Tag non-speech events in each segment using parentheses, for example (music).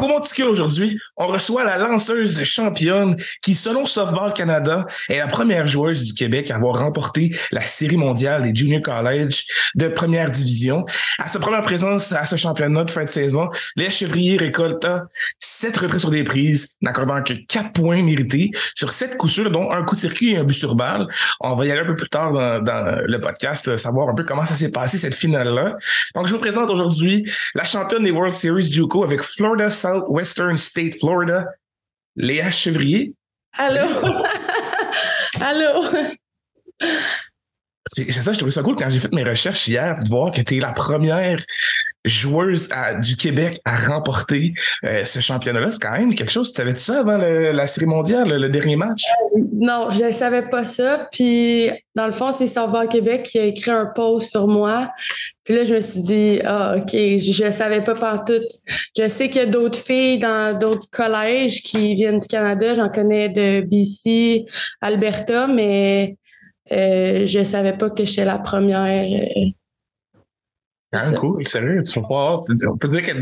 Au Monticule aujourd'hui, on reçoit la lanceuse championne qui, selon Softball Canada, est la première joueuse du Québec à avoir remporté la série mondiale des Junior College de première division. À sa première présence à ce championnat de fin de saison, Léa Chevrier récolte sept retraits sur des prises, n'accordant que quatre points mérités sur sept coups sûrs, dont un coup de circuit et un but sur balle. On va y aller un peu plus tard dans, dans le podcast, savoir un peu comment ça s'est passé cette finale-là. Donc, je vous présente aujourd'hui la championne des World Series JUCO avec Florida Southwestern State, Florida, Léa Chevrier. Allô? (laughs) Allô? C'est ça, je trouvais ça cool quand j'ai fait mes recherches hier de voir que tu es la première joueuse du Québec à remporter euh, ce championnat-là. C'est quand même quelque chose. Tu savais ça avant la série mondiale, le, dernier match? Non, je ne savais pas ça. Puis, dans le fond, c'est Softball Québec qui a écrit un post sur moi. Puis là, je me suis dit, ah, OK, je ne savais pas tout. Je sais qu'il y a d'autres filles dans d'autres collèges qui viennent du Canada. J'en connais de BC, Alberta, mais euh, je ne savais pas que j'étais la première. Quand cool, sérieux, tu vas pas. On peut dire que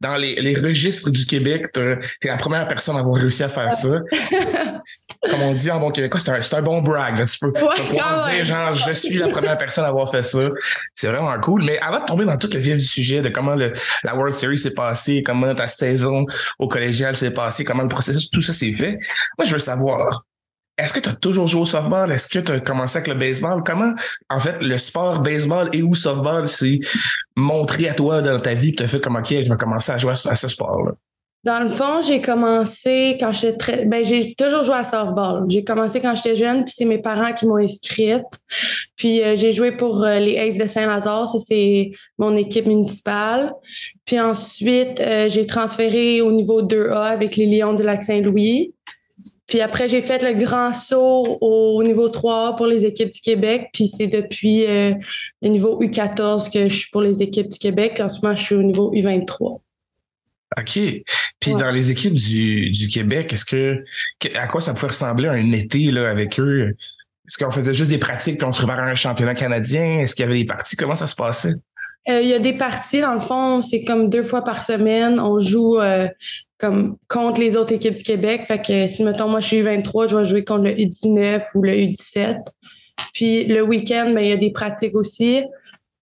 dans les, les registres du Québec, tu es la première personne à avoir réussi à faire ça. (laughs) Comme on dit en bon québécois, c'est un, un bon brag. Tu peux, pouvoir dire, genre, je suis la première personne à avoir fait ça. C'est vraiment cool. Mais avant de tomber dans tout le vif du sujet de comment le, la World Series s'est passée, comment ta saison au collégial s'est passée, comment le processus, tout ça s'est fait, moi, je veux savoir, est-ce que tu as toujours joué au softball? Est-ce que tu as commencé avec le baseball? Comment, en fait, le sport baseball et ou softball s'est montré à toi dans ta vie et t'as fait comme, OK, je vais commencer à jouer à ce sport-là? Dans le fond, j'ai commencé quand j'étais très, ben, j'ai toujours joué à softball. J'ai commencé quand j'étais jeune, puis c'est mes parents qui m'ont inscrite. Puis euh, j'ai joué pour euh, les Aces de Saint-Lazare, ça c'est mon équipe municipale. Puis ensuite, euh, j'ai transféré au niveau 2A avec les Lions du Lac-Saint-Louis. Puis après, j'ai fait le grand saut au niveau 3 pour les équipes du Québec. Puis c'est depuis euh, le niveau U14 que je suis pour les équipes du Québec. En ce moment, je suis au niveau U23. OK. Puis dans les équipes du, du Québec, est-ce que, à quoi ça pouvait ressembler un été là, avec eux? Est-ce qu'on faisait juste des pratiques puis on se préparait à un championnat canadien? Est-ce qu'il y avait des parties? Comment ça se passait? Euh, il y a des parties, dans le fond, c'est comme deux fois par semaine. On joue euh, comme contre les autres équipes du Québec. Fait que si, mettons, moi, je suis U23, je vais jouer contre le U19 ou le U17. Puis le week-end, ben, il y a des pratiques aussi.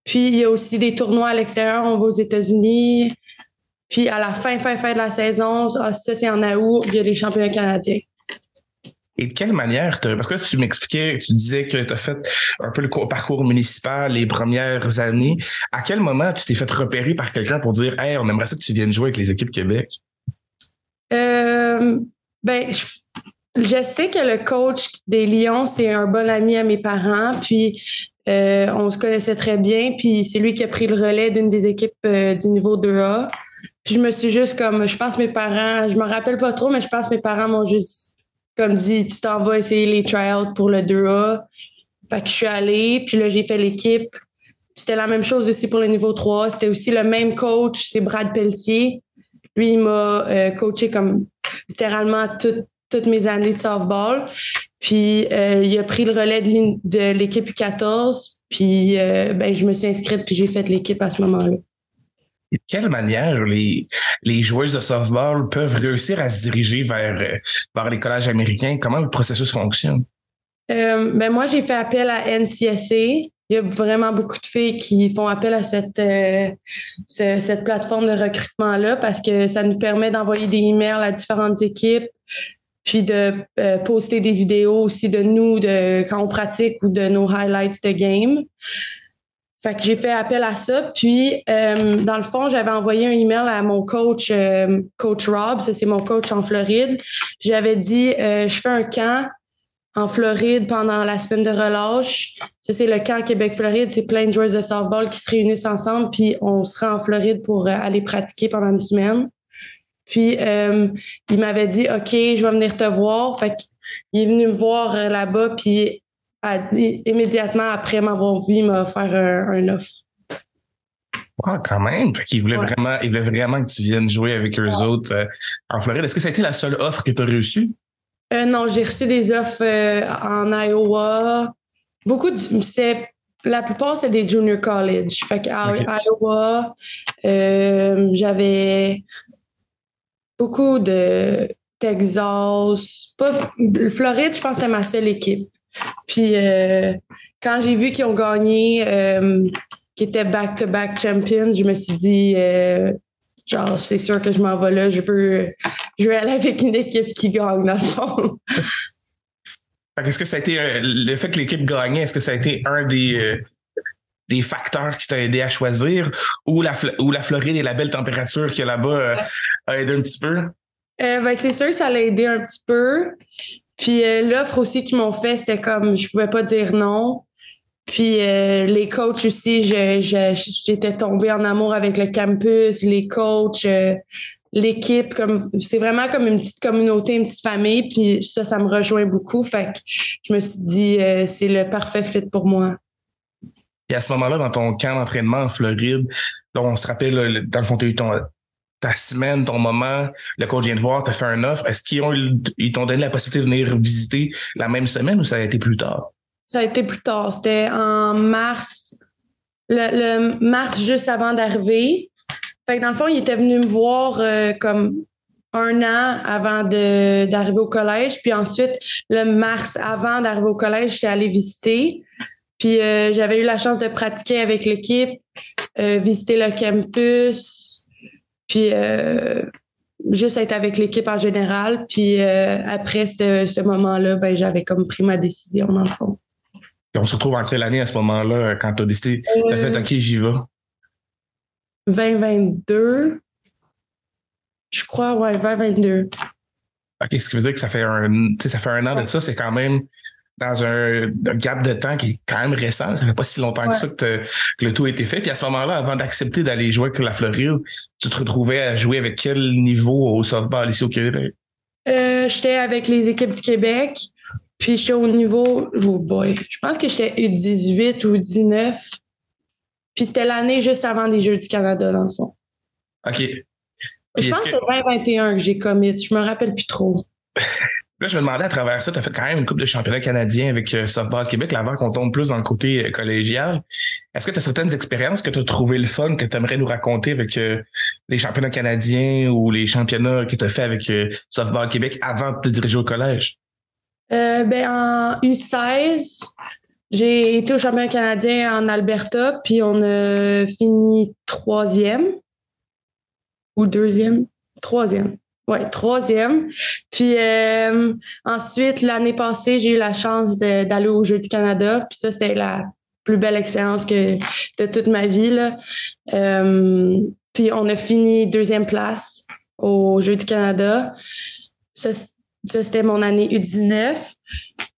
Puis il y a aussi des tournois à l'extérieur. On va aux États-Unis. Puis à la fin, fin, fin de la saison, ah, ça, c'est en août, il y a les championnats canadiens. Et de quelle manière, parce que tu m'expliquais, tu disais que tu as fait un peu le parcours municipal les premières années. À quel moment tu t'es fait repérer par quelqu'un pour dire, hey, on aimerait ça que tu viennes jouer avec les équipes Québec? Euh, ben, je, sais que le coach des Lions, c'est un bon ami à mes parents, puis euh, on se connaissait très bien, puis c'est lui qui a pris le relais d'une des équipes euh, du niveau 2A. Puis je me suis juste comme, je pense mes parents, je me rappelle pas trop, mais je pense mes parents m'ont juste comme dit, tu t'en vas essayer les tryouts pour le 2A. Fait que je suis allée, puis là, j'ai fait l'équipe. C'était la même chose aussi pour le niveau 3. C'était aussi le même coach, c'est Brad Pelletier. Lui, il m'a euh, coaché comme littéralement toutes mes années de softball. Puis euh, il a pris le relais de l'équipe 14. Puis euh, ben, je me suis inscrite puis j'ai fait l'équipe à ce moment-là. De quelle manière les, joueuses de softball peuvent réussir à se diriger vers, vers les collèges américains? Comment le processus fonctionne? ben moi, j'ai fait appel à NCSA il y a vraiment beaucoup de filles qui font appel à cette, euh, cette plateforme de recrutement-là parce que ça nous permet d'envoyer des emails à différentes équipes, puis de euh, poster des vidéos aussi de nous de quand on pratique ou de nos highlights de game. Fait que j'ai fait appel à ça. Puis, euh, dans le fond, j'avais envoyé un email à mon coach, coach Rob, c'est mon coach en Floride. J'avais dit, je fais un camp en Floride pendant la semaine de relâche. Ça, c'est le camp Québec-Floride. C'est plein de joueurs de softball qui se réunissent ensemble, puis on se rend en Floride pour euh, aller pratiquer pendant une semaine. Puis, euh, il m'avait dit, OK, je vais venir te voir. Fait qu'il est venu me voir euh, là-bas, puis immédiatement après m'avoir vu, m'a offert un, offre. Ah, quand même. Fait vraiment, il voulait vraiment que tu viennes jouer avec eux autres en Floride. Est-ce que ça a été la seule offre que tu as reçue? Euh, non, j'ai reçu des offres euh, en Iowa. Beaucoup de, c'est, la plupart, c'est des junior college. Fait qu'à Iowa, euh, j'avais beaucoup de Texas. Pas, Floride, je pense que c'était ma seule équipe. Puis euh, quand j'ai vu qu'ils ont gagné, euh, qu'ils étaient back-to-back champions, je me suis dit, euh, genre, c'est sûr que je m'en vais là. Je veux, je veux aller avec une équipe qui gagne, dans le fond. (laughs) Est-ce que ça a été le fait que l'équipe gagnait, est-ce que ça a été un des des facteurs qui t'ont aidé à choisir ou la, ou la Floride et la belle température qu'il y a là-bas a aidé un petit peu? ben, c'est sûr que ça l'a aidé un petit peu. Puis euh, l'offre aussi qu'ils m'ont fait, c'était comme je pouvais pas dire non. Puis euh, les coachs aussi, j'étais tombée en amour avec le campus, les coachs, euh, l'équipe, comme c'est vraiment comme une petite communauté, une petite famille. Puis ça, ça me rejoint beaucoup. Fait que je me suis dit c'est le parfait fit pour moi. Et à ce moment-là, dans ton camp d'entraînement en Floride, on se rappelle, dans le fond, tu as eu ton, ta semaine, ton moment, le coach vient de voir, t'as fait un offre. Est-ce qu'ils ont ils t'ont donné la possibilité de venir visiter la même semaine ou ça a été plus tard? Ça a été plus tard. C'était en mars, le, mars juste avant d'arriver. Fait que dans le fond, il était venu me voir euh, comme un an avant d'arriver au collège. Puis ensuite, le mars avant d'arriver au collège, j'étais allée visiter. Puis euh, j'avais eu la chance de pratiquer avec l'équipe, euh, visiter le campus, puis euh, juste être avec l'équipe en général. Puis euh, après ce, moment-là, ben, j'avais comme pris ma décision dans le fond. on se retrouve en quelle année à ce moment-là quand tu as décidé, de fait, OK, j'y vais? 2022. Je crois, ouais, 2022. OK, ce qui veut dire que ça fait un, ça fait un an de ça, c'est quand même dans un, gap de temps qui est quand même récent. Ça fait pas si longtemps que ça que, le tout a été fait. Puis à ce moment-là, avant d'accepter d'aller jouer avec la Floride, tu te retrouvais à jouer avec quel niveau au softball ici au Québec? Euh, j'étais avec les équipes du Québec. Puis j'étais au niveau, oh boy, je pense que j'étais U18 ou 19. Puis c'était l'année juste avant les Jeux du Canada, dans le fond. OK. je pense que c'était 2021 que j'ai commit. Je me rappelle plus trop. (laughs) Là, je me demandais à travers ça, tu as fait quand même une coupe de championnat canadien avec euh, Softball Québec, avant qu'on tombe plus dans le côté euh, collégial. Est-ce que tu as certaines expériences que tu as trouvé le fun, que tu aimerais nous raconter avec euh, les championnats canadiens ou les championnats que tu as fait avec Softball Québec avant de te diriger au collège? ben, en U16, j'ai été au championnat canadien en Alberta, puis on a fini troisième ou deuxième? Troisième. Ouais, troisième. Puis euh, ensuite, l'année passée, j'ai eu la chance d'aller au Jeux du Canada. Puis ça, c'était la plus belle expérience que de toute ma vie. Là. Euh, puis on a fini deuxième place au Jeux du Canada. Ça, ça c'était mon année U19.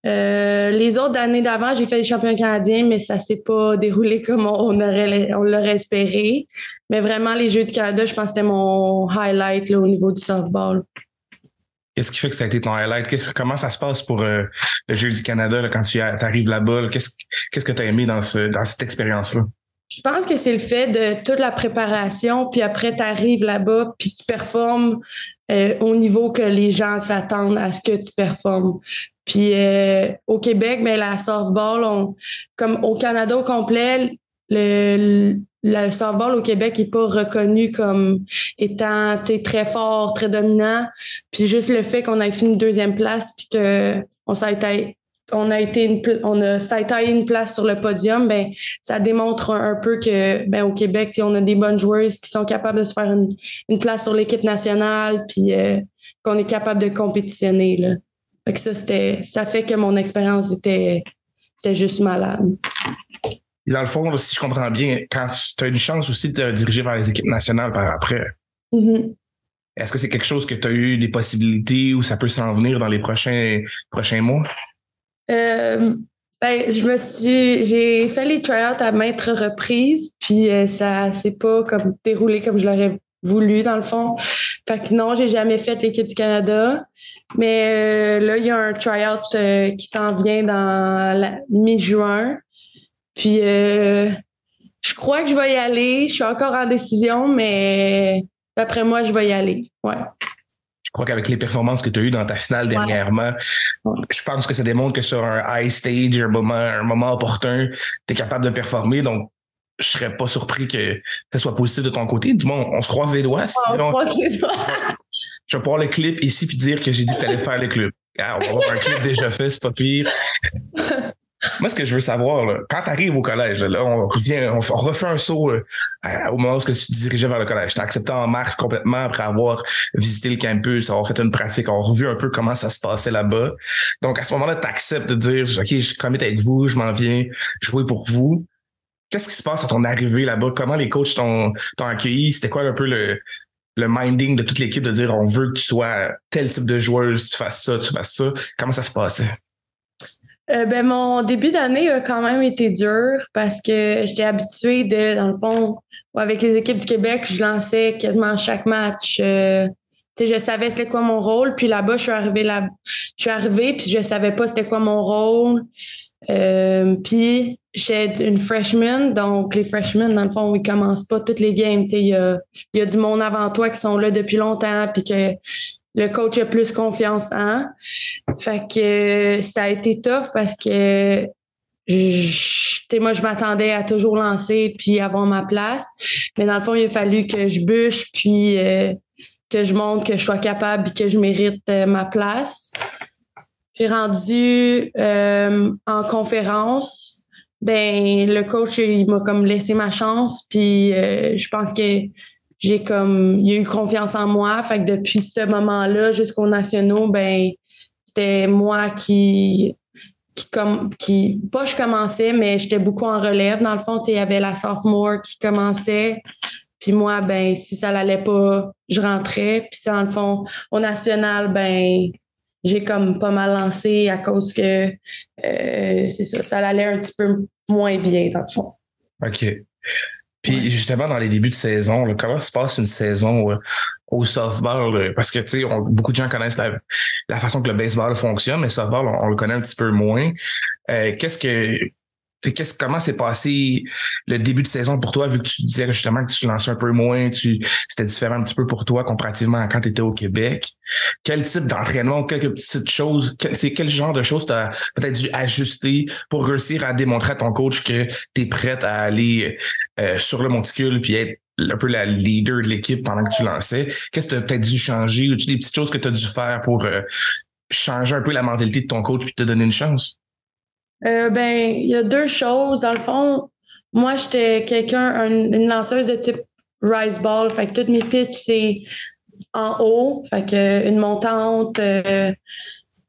Euh, les autres années d'avant, j'ai fait des championnats canadiens, mais ça s'est pas déroulé comme on aurait on l'aurait espéré. Mais vraiment, les Jeux du Canada, je pense que c'était mon highlight là, au niveau du softball. Qu'est-ce qui fait que ça a été ton highlight? comment ça se passe pour euh, le du Canada quand tu arrives là-bas? Qu'est-ce, qu'est-ce que tu as aimé dans, ce, dans cette expérience-là? Je pense que c'est le fait de toute la préparation, puis après, tu arrives là-bas, puis tu performes euh, au niveau que les gens s'attendent à ce que tu performes. Puis euh, au Québec, ben, la softball, on, comme au Canada au complet, le, le softball au Québec est pas reconnu comme étant très fort, très dominant. Puis juste le fait qu'on ait fini deuxième place, puis que on s'est on a été une, on a ça a taillé une place sur le podium, ben ça démontre un, peu que ben au Québec, on a des bonnes joueuses qui sont capables de se faire une, une place sur l'équipe nationale, puis euh, qu'on est capable de compétitionner là. Fait que ça c'était ça fait que mon expérience était c'était juste malade. dans le fond, si je comprends bien, quand tu as une chance aussi de te diriger vers les équipes nationales par après, mm-hmm. est-ce que c'est quelque chose que tu as eu des possibilités ou ça peut s'en venir dans les prochains prochains mois? Euh, ben, je me suis, j'ai fait les tryouts à maintes reprises, puis euh, ça s'est pas comme déroulé comme je l'aurais voulu dans le fond. Fait que non, j'ai jamais fait l'équipe du Canada, mais euh, là il y a un tryout qui s'en vient dans la mi-juin. Puis je crois que je vais y aller. Je suis encore en décision, mais d'après moi, je vais y aller. Ouais crois qu'avec les performances que tu as eues dans ta finale dernièrement, je pense que ça démontre que sur un high stage, un moment, un moment opportun, tu es capable de performer. Donc, je serais pas surpris que ça soit positif de ton côté. Du moins, on se croise les doigts. on se croise les doigts. (laughs) je vais pouvoir le clip ici puis dire que j'ai dit que tu allais faire le clip. Ah, on va avoir un clip déjà fait, c'est pas pire. (laughs) Moi, ce que je veux savoir, là, quand tu arrives au collège, là, on revient, on, refait un saut euh, au moment où tu te dirigeais vers le collège. Tu accepté en mars complètement après avoir visité le campus, avoir fait une pratique, avoir vu un peu comment ça se passait là-bas. Donc, à ce moment-là, tu acceptes de dire, OK, je commit avec vous, je m'en viens jouer pour vous. Qu'est-ce qui se passe à ton arrivée là-bas? Comment les coachs t'ont accueilli? C'était quoi un peu le, le minding de toute l'équipe de dire on veut que tu sois tel type de joueuse, tu fasses ça, tu fasses ça. Comment ça se passait? Euh, ben, mon début d'année a quand même été dur parce que j'étais habituée de, dans le fond, avec les équipes du Québec, je lançais quasiment chaque match. Euh, je savais c'était quoi mon rôle, puis là-bas, je suis arrivée là, je suis arrivée, puis je savais pas c'était quoi mon rôle. Euh, puis j'étais une freshman, donc les freshmen, dans le fond, ils commencent pas toutes les games. Il y a, y a du monde avant toi qui sont là depuis longtemps, puis que le coach a plus confiance en. Fait que ça a été tough parce que je, moi, je m'attendais à toujours lancer puis avoir ma place. Mais dans le fond, il a fallu que je bûche puis euh, que je montre que je sois capable et que je mérite euh, ma place. Puis rendu euh, en conférence, ben le coach il m'a comme laissé ma chance puis je pense que j'ai comme il a eu confiance en moi. Fait que depuis ce moment-là jusqu'aux nationaux ben c'était moi qui qui comme qui pas je commençais mais j'étais beaucoup en relève. Dans le fond il y avait la sophomore qui commençait. Puis moi ben si ça l'allait pas je rentrais. Puis dans le fond au national ben j'ai comme pas mal lancé à cause que euh, c'est ça ça allait un petit peu moins bien dans le fond. OK puis justement, dans les débuts de saison, comment se passe une saison euh, au softball? Parce que, tu sais, beaucoup de gens connaissent la, la, façon que le baseball fonctionne, mais le softball, on, le connaît un petit peu moins. Euh, qu'est-ce que comment s'est passé le début de saison pour toi, vu que tu disais justement que tu lançais un peu moins, tu, c'était différent un petit peu pour toi comparativement à quand tu étais au Québec? Quel type d'entraînement, quelques petites choses, quel, c'est quel genre de choses tu as peut-être dû ajuster pour réussir à démontrer à ton coach que tu es prête à aller euh, sur le monticule puis être un peu la leader de l'équipe pendant que tu lançais? Qu'est-ce que tu as peut-être dû changer ou tu des petites choses que tu as dû faire pour euh, changer un peu la mentalité de ton coach puis te donner une chance? Euh, ben, il y a deux choses. Dans le fond, moi, j'étais quelqu'un, une lanceuse de type rise ball. Fait que toutes mes pitches, c'est en haut. Fait que une montante. Euh,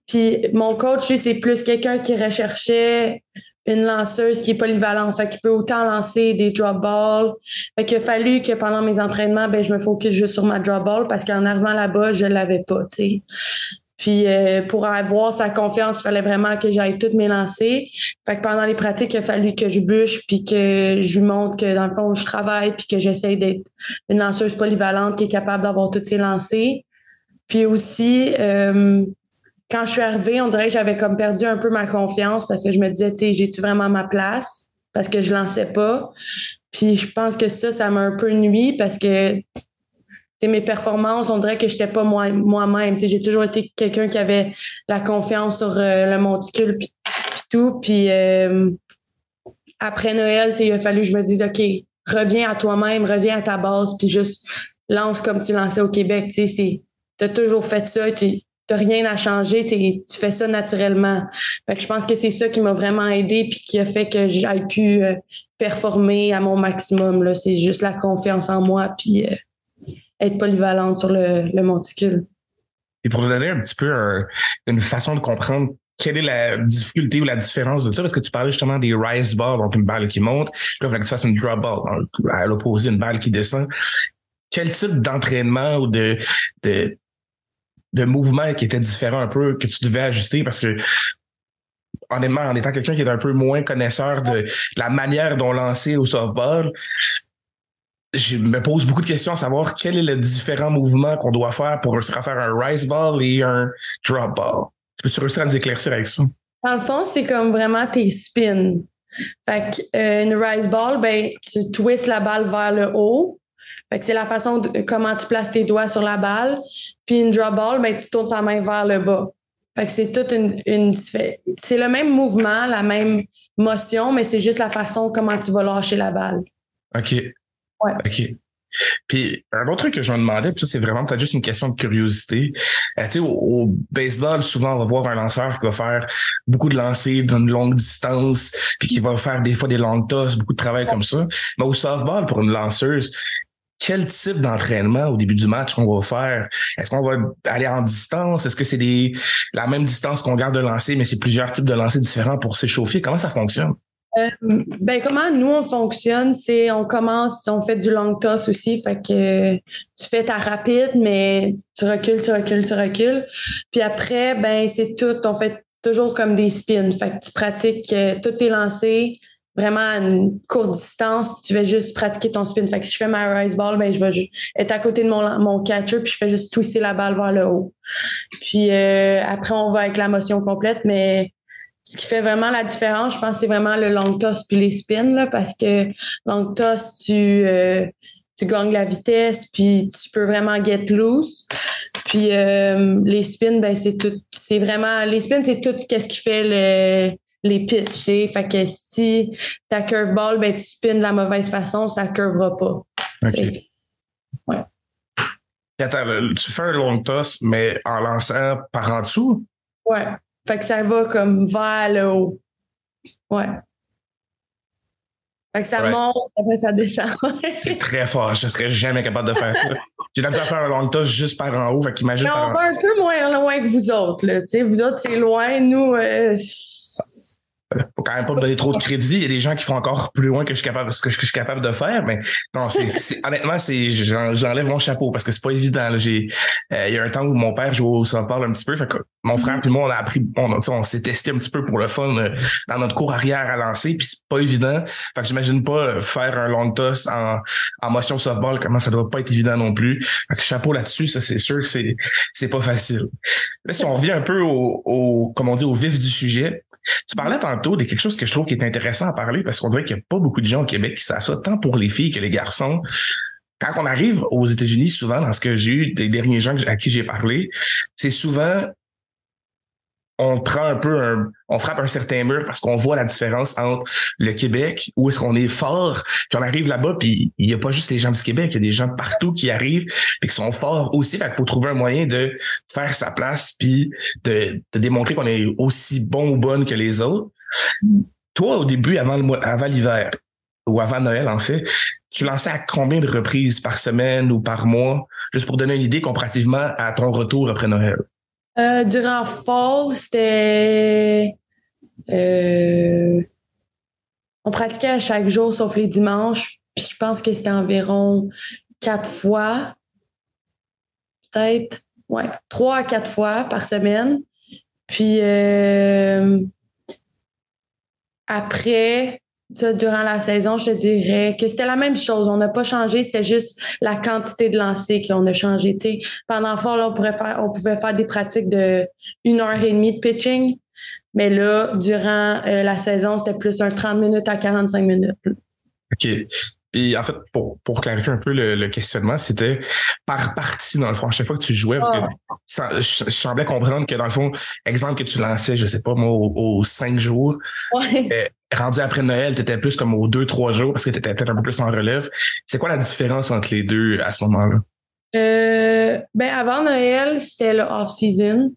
puis mon coach, lui, c'est plus quelqu'un qui recherchait une lanceuse qui est polyvalente. Fait qu'il peut autant lancer des drop balls. Fait qu'il a fallu que pendant mes entraînements, ben, je me focus juste sur ma drop ball parce qu'en arrivant là-bas, je l'avais pas, tu sais. Puis euh, pour avoir sa confiance, il fallait vraiment que j'aille toutes mes lancers. Fait que pendant les pratiques, il a fallu que je bûche puis que je lui montre que dans le fond, je travaille puis que j'essaie d'être une lanceuse polyvalente qui est capable d'avoir toutes ses lancers. Puis aussi, euh, quand je suis arrivée, on dirait que j'avais comme perdu un peu ma confiance parce que je me disais, tu sais, j'ai-tu vraiment ma place? Parce que je lançais pas. Puis je pense que ça, ça m'a un peu nuit parce que mes performances, on dirait que j'étais pas moi, moi-même. J'ai toujours été quelqu'un qui avait la confiance sur euh, le monticule puis, tout. Puis euh, après Noël, il a fallu que je me dise OK, reviens à toi-même, reviens à ta base, puis juste lance comme tu lançais au Québec. Tu as toujours fait ça, tu n'as rien à changer, tu fais ça naturellement. Je pense que c'est ça qui m'a vraiment aidé puis qui a fait que j'aille pu euh, performer à mon maximum. C'est juste la confiance en moi puis être polyvalente sur le, monticule. Et pour donner un petit peu une façon de comprendre quelle est la difficulté ou la différence de ça? Parce que tu parlais justement des rise balls, donc une balle qui monte, là, il fallait que tu fasses une drop ball, à l'opposé, une balle qui descend. Quel type d'entraînement ou de, de, de mouvement qui était différent un peu, que tu devais ajuster? Parce que honnêtement, en étant quelqu'un qui est un peu moins connaisseur de la manière dont lancer au softball, je me pose beaucoup de questions à savoir quel est le différent mouvement qu'on doit faire pour réussir à faire un rise ball et un drop ball. Peux-tu réussir à nous éclaircir avec ça? Dans le fond, c'est comme vraiment tes spins. Fait que, euh, une rise ball, ben, tu twists la balle vers le haut. Fait que c'est la façon de comment tu places tes doigts sur la balle. Puis une drop ball, ben, tu tournes ta main vers le bas. Fait que c'est toute une, une c'est le même mouvement, la même motion, mais c'est juste la façon comment tu vas lâcher la balle. OK. OK. Puis un autre truc que je me demandais, puis ça c'est vraiment peut-être juste une question de curiosité. Euh, tu sais, au, baseball, souvent on va voir un lanceur qui va faire beaucoup de lancers d'une longue distance, puis qui va faire des fois des longues tosses, beaucoup de travail comme ça. Mais au softball, pour une lanceuse, quel type d'entraînement au début du match qu'on va faire? Est-ce qu'on va aller en distance? Est-ce que c'est des la même distance qu'on garde de lancer, mais c'est plusieurs types de lancers différents pour s'échauffer? Comment ça fonctionne? Euh, ben comment nous on fonctionne, c'est on commence, on fait du long toss aussi, fait que tu fais ta rapide, mais tu recules, tu recules, tu recules. Puis après, ben c'est tout, on fait toujours comme des spins, fait que tu pratiques euh, tous tes lancers vraiment à une courte distance, tu vas juste pratiquer ton spin. Fait que si je fais ma rise ball, ben je vais être à côté de mon, mon catcher puis je fais juste twister la balle vers le haut. Puis euh, après on va avec la motion complète, mais ce qui fait vraiment la différence, je pense, c'est vraiment le long toss puis les spins, là, parce que long toss, tu, euh, tu gagnes la vitesse, puis tu peux vraiment get loose. Puis euh, les spins, ben c'est tout, c'est vraiment, les spins, c'est tout ce qui fait le, les pitches, tu Fait que si ta curveball, ben tu spins de la mauvaise façon, ça curvera pas. OK. Ouais. Attends, tu fais un long toss, mais en lançant par en dessous? Ouais. Fait que ça va comme vers le haut. Ouais. Fait que ça monte, après ça descend. (laughs) c'est très fort. Je serais jamais capable de faire ça. J'ai tendance à faire un long toss juste par en haut. Fait qu'imagine. on va un peu moins loin que vous autres, là. vous autres, c'est loin. Nous, euh, faut quand même pas me donner trop de crédit. Il y a des gens qui font encore plus loin que je suis capable, ce que je suis capable de faire, mais non, c'est, (laughs) honnêtement, c'est, j'enlève mon chapeau parce que c'est pas évident. J'ai, euh, il y a un temps où mon père jouait au softball un petit peu, fait que mon frère puis moi, on a appris, on, on s'est testé un petit peu pour le fun euh, dans notre cours arrière à lancer, puis c'est pas évident. Fait que j'imagine pas faire un long toss en, en motion softball, comment ça doit pas être évident non plus. Fait que chapeau là-dessus, ça c'est sûr que c'est, c'est pas facile. Là, si on revient un peu au, au, comme on dit, au vif du sujet, tu parlais tantôt de quelque chose que je trouve qui est intéressant à parler parce qu'on dirait qu'il n'y a pas beaucoup de gens au Québec qui savent ça, tant pour les filles que les garçons. Quand on arrive aux États-Unis, souvent, dans ce que j'ai eu, des derniers gens à qui j'ai parlé, c'est souvent on prend un peu un, on frappe un certain mur parce qu'on voit la différence entre le Québec, où est-ce qu'on est fort, puis on arrive là-bas, puis il y a pas juste les gens du Québec, il y a des gens partout qui arrivent et qui sont forts aussi. Fait qu'il faut trouver un moyen de faire sa place, puis de, démontrer qu'on est aussi bon ou bonne que les autres. Toi, au début, avant le avant l'hiver, ou avant Noël, en fait, tu lançais à combien de reprises par semaine ou par mois, juste pour donner une idée comparativement à ton retour après Noël? Euh, durant fall, c'était. Euh, on pratiquait à chaque jour sauf les dimanches. Puis je pense que c'était environ quatre fois. Peut-être. Ouais, trois à quatre fois par semaine. Puis euh, après, ça, durant la saison, je te dirais que c'était la même chose. On n'a pas changé, c'était juste la quantité de lancers qu'on a changé. Pendant fort, là, on, pourrait faire, on pouvait faire des pratiques de une heure et demie de pitching. Mais là, durant euh, la saison, c'était plus un 30 minutes à 45 minutes. OK. Et en fait, pour, pour clarifier un peu le, questionnement, c'était par partie, dans le fond, à chaque fois que tu jouais, parce que ah. je, semblais comprendre que, dans le fond, exemple que tu lançais, je sais pas, moi, aux, cinq jours, ouais. Euh, rendu après Noël, tu étais plus comme aux deux, trois jours parce que tu étais peut-être un peu plus en relève. C'est quoi la différence entre les deux à ce moment-là? Euh, ben avant Noël, c'était le off-season.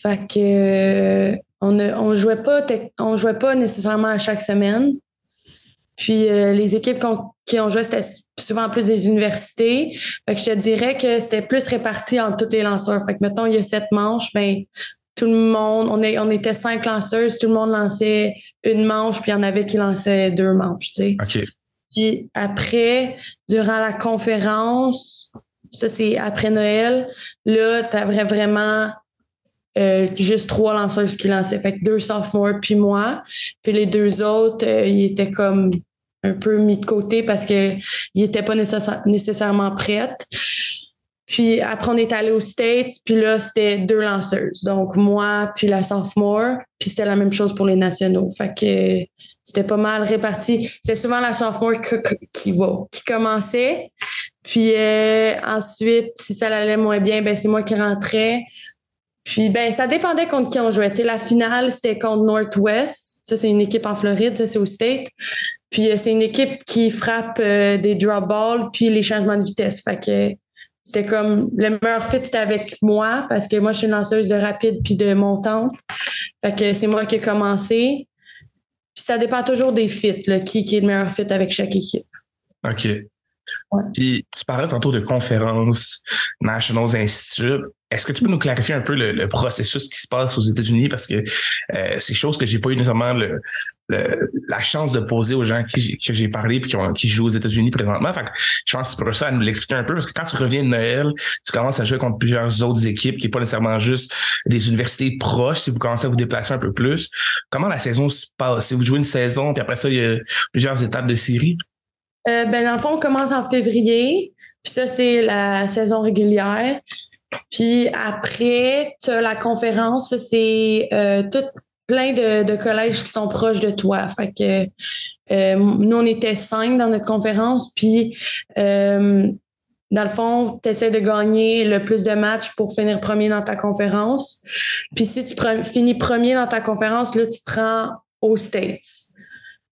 Fait que on, ne, on jouait pas on jouait pas nécessairement à chaque semaine. Puis euh, les équipes qui ont joué, c'était souvent plus des universités. Je te dirais que c'était plus réparti entre tous les lanceurs. Fait que mettons, il y a sept manches, ben tout le monde, on, est, on était cinq lanceuses, tout le monde lançait une manche, puis il y en avait qui lançaient deux manches, tu sais. OK. Puis après, durant la conférence, ça c'est après Noël, là, tu avais vraiment euh, juste trois lanceuses qui lançaient. Fait que deux sophomores puis moi. Puis les deux autres, euh, ils étaient comme un peu mis de côté parce que ils étaient pas nécessairement prêtes. Puis après, on est allé aux States, puis là, c'était deux lanceuses. Donc, moi, puis la sophomore, puis c'était la même chose pour les nationaux. Fait que c'était pas mal réparti. C'est souvent la sophomore qui, qui commençait. Puis euh, ensuite, si ça allait moins bien, ben c'est moi qui rentrais Puis, ben, ça dépendait contre qui on jouait. Tu sais, la finale, c'était contre Northwest. Ça, c'est une équipe en Floride. Ça, c'est au State. Puis, euh, c'est une équipe qui frappe euh, des drop balls puis les changements de vitesse. Fait que c'était comme le meilleur fit, c'était avec moi parce que moi, je suis une lanceuse de rapide puis de montante. Fait que c'est moi qui ai commencé. Puis, ça dépend toujours des fits, là, qui, qui est le meilleur fit avec chaque équipe. OK. Puis tu parlais tantôt de conférences, National Institute. Est-ce que tu peux nous clarifier un peu le, processus qui se passe aux États-Unis? Parce que euh, c'est chose que j'ai pas eu nécessairement la chance de poser aux gens qui, que j'ai parlé puis qui, jouent aux États-Unis présentement. Je pense que c'est pour ça à nous l'expliquer un peu parce que quand tu reviens de Noël, tu commences à jouer contre plusieurs autres équipes qui n'est pas nécessairement juste des universités proches si vous commencez à vous déplacer un peu plus. Comment la saison se passe? Si vous jouez une saison puis après ça, il y a plusieurs étapes de série? Euh, ben, dans le fond, on commence en février. Puis ça, c'est la saison régulière. Puis après, tu la conférence, c'est euh, tout plein de, collèges qui sont proches de toi. Fait que euh, nous, on était cinq dans notre conférence. Puis dans le fond, tu essaies de gagner le plus de matchs pour finir premier dans ta conférence. Puis si tu finis premier dans ta conférence, là, tu te rends aux States.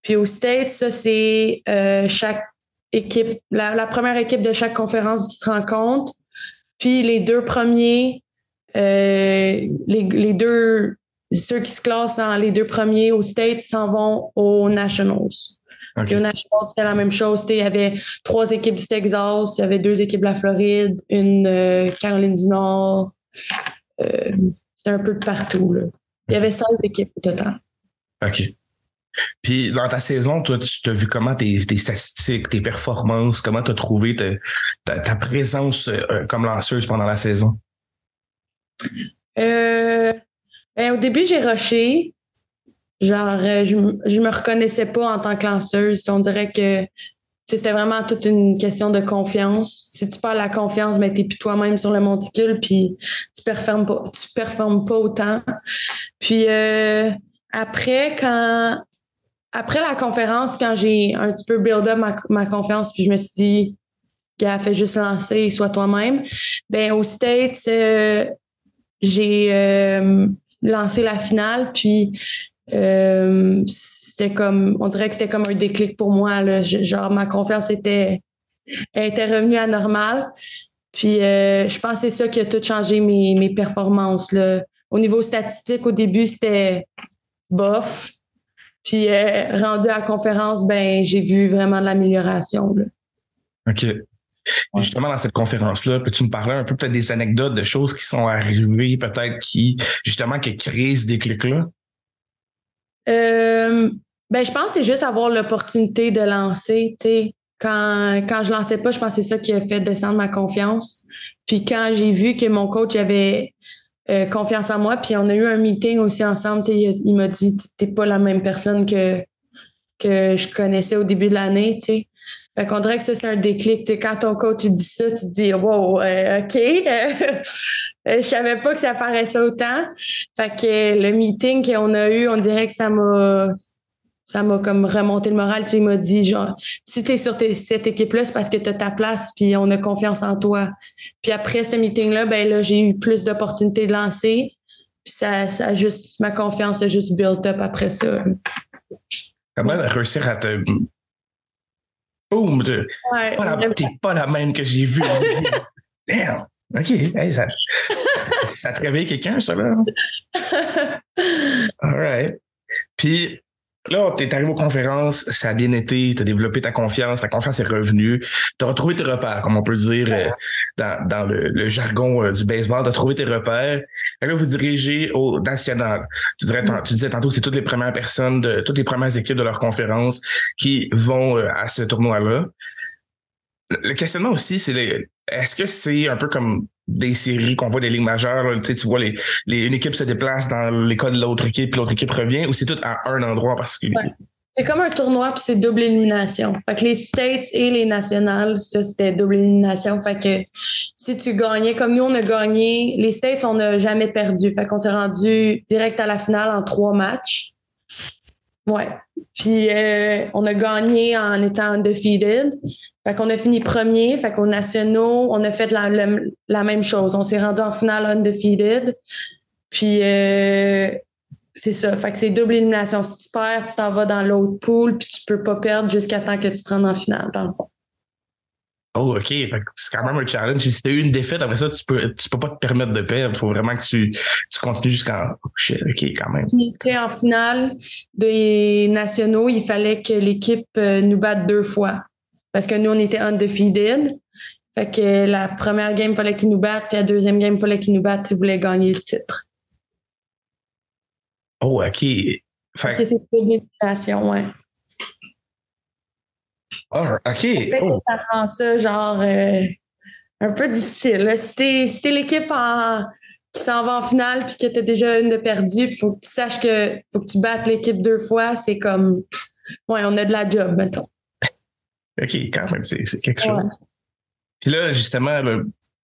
Puis au States, ça, c'est euh, chaque équipe, la, première équipe de chaque conférence qui se rencontre. Puis les deux premiers, euh, les, deux, ceux qui se classent en les deux premiers au States s'en vont aux Nationals. Okay. Aux Nationals, c'était la même chose. Il y avait trois équipes du Texas, il y avait deux équipes de la Floride, une euh, Caroline du Nord. c'était un peu de partout. Là. Il y avait 16 équipes au total. OK. Puis dans ta saison, toi, tu as vu comment tes, statistiques, tes performances, comment tu as trouvé ta, présence euh, comme lanceuse pendant la saison? Euh, ben, au début, j'ai rushé. Genre, euh, je, je me reconnaissais pas en tant que lanceuse. On dirait que c'était vraiment toute une question de confiance. Si tu perds la confiance, mais ben, tu plus toi-même sur le monticule, puis tu performes tu performes pas autant. Puis après, quand après la conférence, quand j'ai un petit peu build up ma, confiance, puis je me suis dit, a fait juste lancer, sois toi-même. Ben au States, euh, j'ai euh, lancé la finale, puis euh, c'était comme, on dirait que c'était comme un déclic pour moi. Là. genre, ma confiance était, était revenue à normal. Puis je pense que c'est ça qui a tout changé mes, mes performances. Là. Au niveau statistique, au début, c'était bof. Puis euh, rendu à la conférence, ben j'ai vu vraiment de l'amélioration. OK. Justement, dans cette conférence-là, peux-tu me parler un peu peut-être des anecdotes de choses qui sont arrivées, peut-être qui, justement, qui créent ce déclic-là? Euh, ben, je pense que c'est juste avoir l'opportunité de lancer. sais Quand, quand je lançais pas, je pense que c'est ça qui a fait descendre ma confiance. Puis quand j'ai vu que mon coach avait euh, confiance en moi. Puis on a eu un meeting aussi ensemble. Il, il m'a dit T'es pas la même personne que, que je connaissais au début de l'année. Fait qu'on dirait que ça, c'est un déclic. quand ton coach dit ça, tu te dis Wow, euh, OK. (laughs) je savais pas que ça paraissait autant. Fait que le meeting qu'on a eu, on dirait que ça m'a ça m'a comme remonté le moral. Tu sais, il m'a dit, genre, si tu es sur cette équipe-là, c'est parce que tu as ta place, puis on a confiance en toi. Puis après ce meeting-là, ben là, j'ai eu plus d'opportunités de lancer. Puis ça, ça juste, ma confiance a juste build up après ça. Comment réussir à te. Boum! T'es ouais, pas, la même que j'ai vu. (laughs) Damn! OK. ça, ça te réveille quelqu'un, ça, là? (laughs) All right. Puis, Là, tu es arrivé aux conférences, ça a bien été, tu as développé ta confiance, ta confiance est revenue, tu as retrouvé tes repères, comme on peut dire euh, dans, dans le, jargon euh, du baseball, tu as trouvé tes repères. Et là, vous dirigez au national. Tu, dirais, tu disais tantôt que c'est toutes les premières personnes, de toutes les premières équipes de leur conférence qui vont euh, à ce tournoi-là. Le questionnement aussi, c'est est-ce que c'est un peu comme des séries qu'on voit des ligues majeures, tu, vois les, les, une équipe se déplace dans l'école de l'autre équipe, puis l'autre équipe revient, ou c'est tout à un endroit en particulier? C'est comme un tournoi, puis c'est double élimination. Fait que les States et les nationales, ça, c'était double élimination. Fait que si tu gagnais, comme nous, on a gagné, les States, on n'a jamais perdu. Fait qu'on s'est rendu direct à la finale en trois matchs. Ouais. Puis euh, on a gagné en étant undefeated. Fait qu'on a fini premier. Fait qu'aux nationaux, on a fait la, la, même chose. On s'est rendu en finale undefeated. Puis euh, c'est ça. Fait que c'est double élimination. Si tu perds, tu t'en vas dans l'autre pool, puis tu peux pas perdre jusqu'à temps que tu te rendes en finale, dans le fond. Oh, OK. c'est quand même un challenge. Si tu as eu une défaite, après ça, tu peux, tu peux pas te permettre de perdre. Il faut vraiment que tu, tu continues jusqu'en. Oh, shit, OK, quand même. Puis, en finale des nationaux, il fallait que l'équipe euh, nous batte deux fois. Parce que nous, on était undefeated. Fait que la première game, il fallait qu'ils nous battent, puis la deuxième game, il fallait qu'ils nous battent s'ils voulaient gagner le titre. Oh, OK. Parce que c'est une élimination, ouais. Oh, OK. Oh. Ça rend ça, genre, euh, un peu difficile. Si t'es l'équipe qui s'en va en finale puis que t'as déjà une de perdue, il faut que tu saches que faut que tu battes l'équipe deux fois, c'est comme, ouais, on a de la job, mettons. (laughs) OK, quand même, c'est quelque chose. Puis là, justement,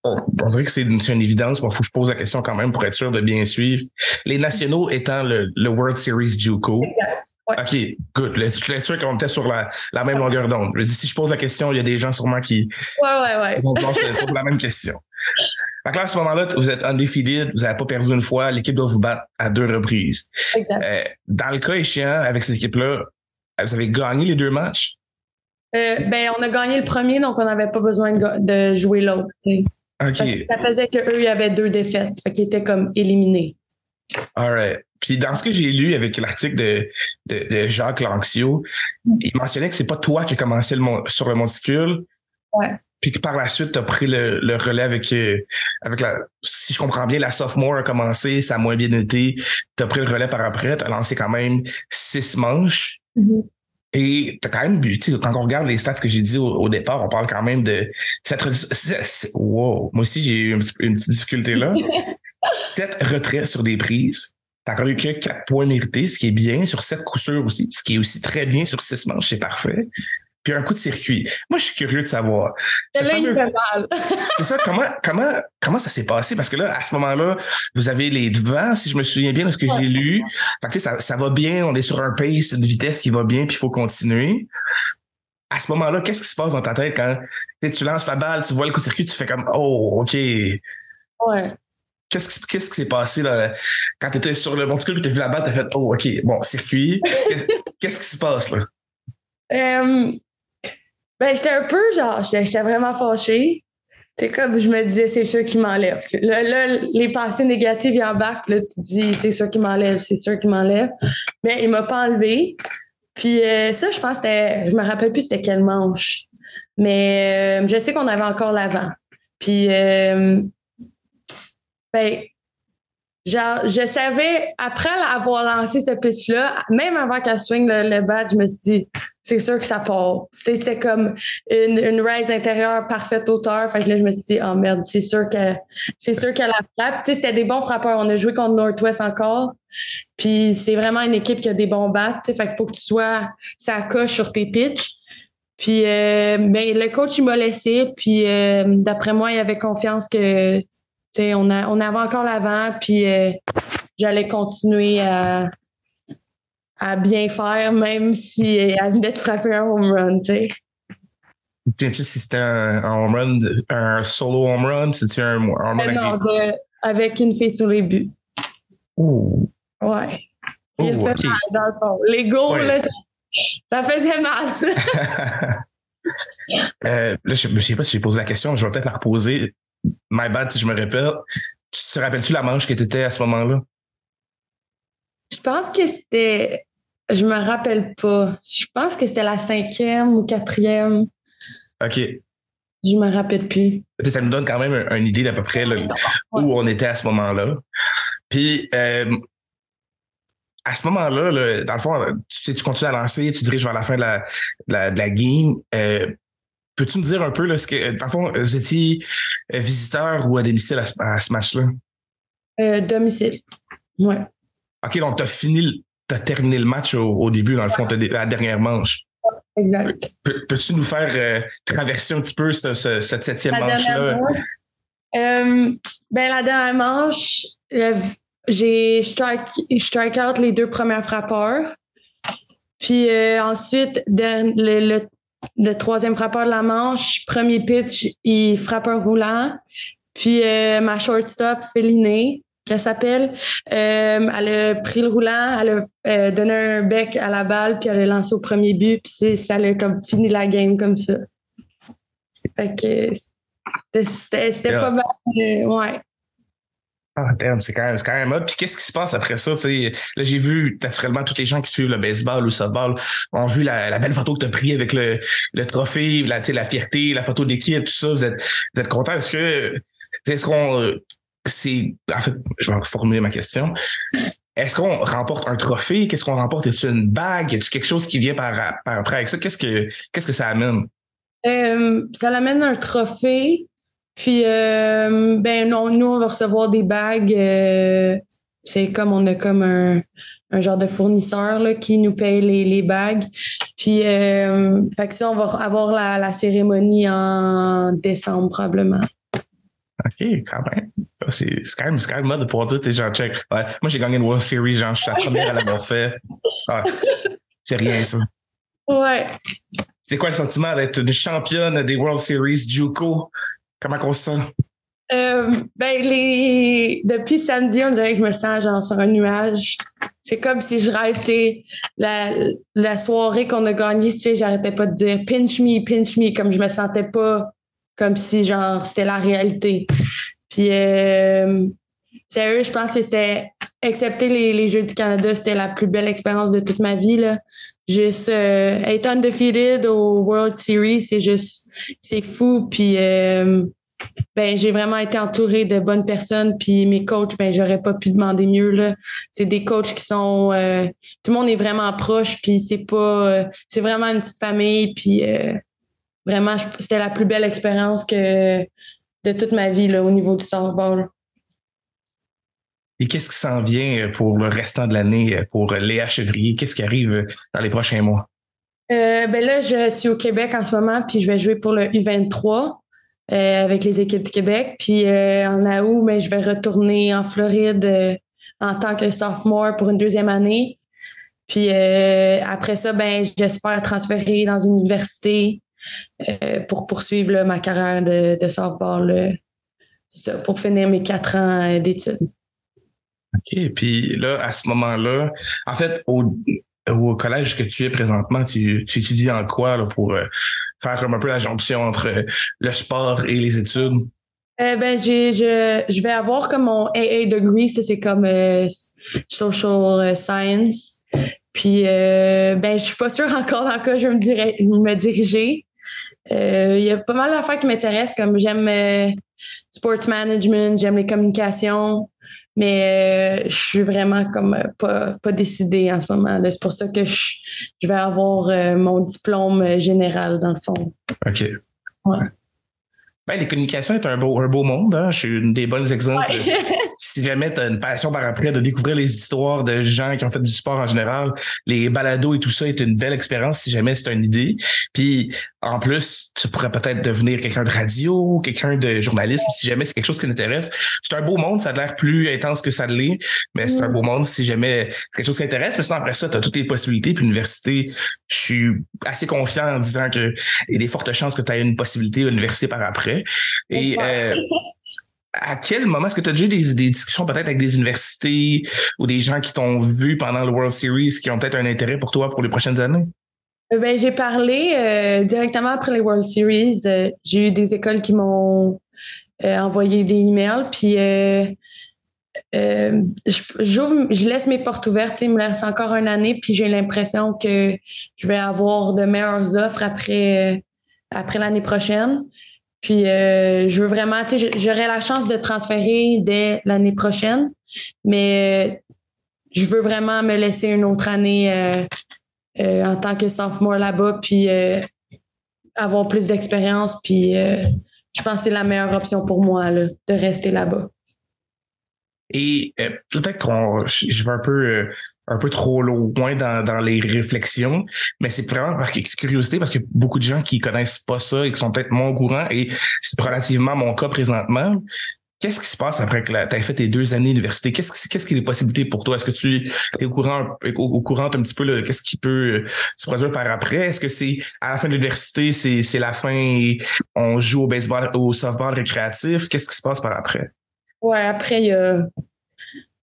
on, dirait que c'est une, une, évidence, mais il faut que je pose la question quand même pour être sûr de bien suivre. Les nationaux étant le, le World Series Juco. Exact. OK, good. Je suis sûr qu'on était sur la, la même longueur d'onde. Si je pose la question, il y a des gens sûrement qui ouais, ouais, ouais. vont poser la même question. Fait là, à ce moment-là, vous êtes undefeated, vous n'avez pas perdu une fois, l'équipe doit vous battre à deux reprises. Exact. Euh, dans le cas échéant, avec cette équipe-là, vous avez gagné les deux matchs? Euh, ben, on a gagné le premier, donc on n'avait pas besoin de, de jouer l'autre. Parce que ça faisait qu'eux, il y avait deux défaites. Fait qu'ils étaient comme éliminés. All right. Puis dans ce que j'ai lu avec l'article de, de, Jacques Lanxio, il mentionnait que c'est pas toi qui as commencé le, sur le monticule. Ouais. Puis que par la suite, tu as pris le, le relais avec, euh, avec la. Si je comprends bien, la sophomore a commencé, ça a moins bien été. Tu as pris le relais par après, tu as lancé quand même six manches. Mm-hmm. Et t'as quand même vu, quand on regarde les stats que j'ai dit au, départ, on parle quand même de cette wow, moi aussi j'ai eu une, une petite difficulté là. (laughs) Sept retraits sur des prises. T'as encore eu que quatre points mérités, ce qui est bien sur sept coups sûrs aussi, ce qui est aussi très bien sur six manches, c'est parfait. Puis un coup de circuit. Moi, je suis curieux de savoir. (laughs) c'est ça, comment, comment, comment ça s'est passé? Parce que là, à ce moment-là, vous avez les devants, si je me souviens bien de ce que j'ai lu. Fait que, ça, ça va bien, on est sur un pace, une vitesse qui va bien, puis il faut continuer. À ce moment-là, qu'est-ce qui se passe dans ta tête quand tu lances la balle, tu vois le coup de circuit, tu fais comme Oh, OK. Ouais. Qu'est-ce qui s'est passé là, quand tu étais sur le monticule et tu as vu la balle, tu as fait Oh, OK, bon, circuit. (laughs) Qu'est-ce qui se passe là? Euh, ben, j'étais un peu genre, j'étais vraiment fâchée. C'est comme je me disais, c'est sûr qu'il m'enlève. Là, là, les pensées négatives ils embarquent. Là, tu te dis, c'est sûr qu'il m'enlève, c'est sûr qu'il m'enlève. Mais il m'a pas enlevé. Puis euh, ça, je pense c'était. Je me rappelle plus c'était quelle manche. Mais euh, je sais qu'on avait encore l'avant. Puis euh, ben, genre, je savais, après avoir lancé ce pitch-là, même avant qu'elle swing le, le je me suis dit, c'est sûr que ça part. C'est comme une, une raise intérieure parfaite hauteur. Fait que là, je me suis dit, oh merde, c'est sûr que c'est sûr qu'elle a frappe. Tu sais, c'était des bons frappeurs. On a joué contre Northwest encore. Puis c'est vraiment une équipe qui a des bons bats. Fait qu'il faut que tu sois ça coche sur tes pitches. Puis euh, ben, le coach il m'a laissé. Puis euh, d'après moi, il avait confiance que on, a, on avait encore l'avant, puis euh, j'allais continuer à, à bien faire, même si elle venait de frapper un home run, tu sais. si c'était un, home run, un solo home run, c'était un home run avec... Non, avec une fille sur les buts. Oh. Ouais. Il fait mal dans le fond. Les goals, là, ça, faisait mal. (laughs) euh, là, je ne sais pas si j'ai posé la question, je vais peut-être la reposer my bad si je me répète. Tu te rappelles-tu la manche que tu étais à ce moment-là? Je pense que c'était. Je me rappelle pas. Je pense que c'était la cinquième ou quatrième. OK. Je me rappelle plus. Ça me donne quand même une idée d'à peu près où on était à ce moment-là. Puis, euh, à ce moment-là, dans le fond, tu, tu continues à lancer, tu diriges vers la fin de la, de la, game. Euh, Peux-tu me dire un peu, là, ce que, dans le fond, vous étiez euh, visiteur ou à domicile à, ce match-là? Euh, domicile. Ouais. OK, donc tu as fini, tu as terminé le match au, début, dans le fond, la dernière manche. Exact. Peux-tu nous faire euh, traverser un petit peu cette septième manche-là? Euh, ben, la dernière manche, j'ai strike, strike out les deux premiers frappeurs. Puis ensuite, le, le, le troisième frappeur de la manche, premier pitch, il frappe un roulant. Puis euh, ma shortstop, Féliné, qu'elle s'appelle. Euh, elle a pris le roulant, elle a euh, donné un bec à la balle, puis elle a lancé au premier but, puis ça a comme fini la game comme ça. Fait que c'était pas mal. ouais. Ah, damn, c'est quand même, c'est quand même Puis qu'est-ce qui se passe après ça? Là, j'ai vu naturellement tous les gens qui suivent le baseball ou le softball ont vu la, belle photo que tu as prise avec le, le trophée, la, la fierté, la photo d'équipe, tout ça. Vous êtes, vous êtes content? Est-ce que est-ce qu'on c'est en fait, je vais reformuler ma question. Est-ce qu'on remporte un trophée? Qu'est-ce qu'on remporte? Est-ce une bague? A quelque chose qui vient par, par après avec ça? Qu'est-ce que qu'est-ce que ça amène? Euh, ça l'amène un trophée. Puis, euh, ben non, nous, on va recevoir des bagues. Euh, c'est comme on a comme un, un genre de fournisseur là, qui nous paye les, les bagues. Puis, euh, fait que ça, on va avoir la, la cérémonie en décembre probablement. OK, quand même. C'est quand même, quand même de pouvoir dire, t'es genre, check. Ouais, moi, j'ai gagné une World Series, genre, je suis la première à l'avoir fait. c'est rien, ça. Ouais. C'est quoi le sentiment d'être une championne des World Series Juco? Comment on se sent? Euh, ben, les... depuis samedi, on dirait que je me sens genre sur un nuage. C'est comme si je rêve, la, la soirée qu'on a gagnée, tu sais, j'arrêtais pas de dire pinch me, pinch me, comme je me sentais pas comme si genre c'était la réalité. Puis euh, sérieux, je pense que c'était excepté les, les Jeux du Canada, c'était la plus belle expérience de toute ma vie. Là. Juste euh, être undefeated au World Series, c'est juste c'est fou. Puis euh, ben j'ai vraiment été entourée de bonnes personnes. Puis mes coachs, ben j'aurais pas pu demander mieux. Là. C'est des coachs qui sont euh, tout le monde est vraiment proche. Puis c'est pas c'est vraiment une petite famille. Puis vraiment, c'était la plus belle expérience que de toute ma vie là, au niveau du softball. Et qu'est-ce qui s'en vient pour le restant de l'année pour Léa Chevrier? Qu'est-ce qui arrive dans les prochains mois? Euh, ben là, je suis au Québec en ce moment, puis je vais jouer pour le U23 euh, avec les équipes du Québec. Puis euh, en août, ben, je vais retourner en Floride en tant que sophomore pour une deuxième année. Puis après ça, ben, j'espère transférer dans une université pour poursuivre ma carrière de, de softball. Ça, pour finir mes quatre ans d'études. OK. Puis là, à ce moment-là, en fait, au, au collège que tu es présentement, tu, tu étudies en quoi là, pour euh, faire comme un peu la jonction entre le sport et les études? Euh, ben, j'ai, je, je vais avoir comme mon AA degree, ça c'est comme euh, social science. Puis, ben, je suis pas sûre encore dans quoi je vais me, me diriger. Il y a pas mal d'affaires qui m'intéressent, comme j'aime sports management, j'aime les communications. Mais euh, je suis vraiment comme euh, pas, pas décidée en ce moment. C'est pour ça que je, je vais avoir euh, mon diplôme général dans le fond. OK. Ouais. Ben, les communications est un beau, un beau monde. Hein? Je suis une des bonnes exemples. (laughs) si jamais tu as une passion par après de découvrir les histoires de gens qui ont fait du sport en général, les balados et tout ça est une belle expérience si jamais c'est une idée. Puis en plus, tu pourrais peut-être devenir quelqu'un de radio, quelqu'un de journalisme si jamais c'est quelque chose qui t'intéresse. C'est un beau monde, ça a l'air plus intense que ça l'est, mais c'est un beau monde si jamais quelque chose qui t'intéresse. Mais sinon après ça, tu as toutes les possibilités. Puis l'université, je suis assez confiant en disant que il y a des fortes chances que tu aies une possibilité à l'université par après. Et euh, (laughs) à quel moment? Est-ce que tu as déjà des, des discussions peut-être avec des universités ou des gens qui t'ont vu pendant le World Series qui ont peut-être un intérêt pour toi pour les prochaines années? Euh, ben, j'ai parlé euh, directement après les World Series. j'ai eu des écoles qui m'ont envoyé des emails. Puis je, laisse mes portes ouvertes. Il me laisse encore une année. Puis j'ai l'impression que je vais avoir de meilleures offres après, après l'année prochaine. Puis euh, je veux vraiment, tu sais, j'aurai la chance de transférer dès l'année prochaine, mais je veux vraiment me laisser une autre année euh, euh, en tant que sophomore là-bas, puis avoir plus d'expérience, puis je pense que c'est la meilleure option pour moi là, de rester là-bas. Et peut-être qu'on, je vais un peu un peu trop loin dans, dans les réflexions, mais c'est vraiment par curiosité parce que beaucoup de gens qui connaissent pas ça et qui sont peut-être moins au courant, et c'est relativement mon cas présentement. Qu'est-ce qui se passe après que tu as fait tes deux années d'université? Qu'est-ce, qu'est-ce qui est les possibilités pour toi? Est-ce que tu es au courant, au, courant un petit peu qu'est-ce qui peut se produire par après? Est-ce que c'est à la fin de l'université, c'est, c'est la fin et on joue au baseball, au softball récréatif? Qu'est-ce qui se passe par après? Ouais, après, il y a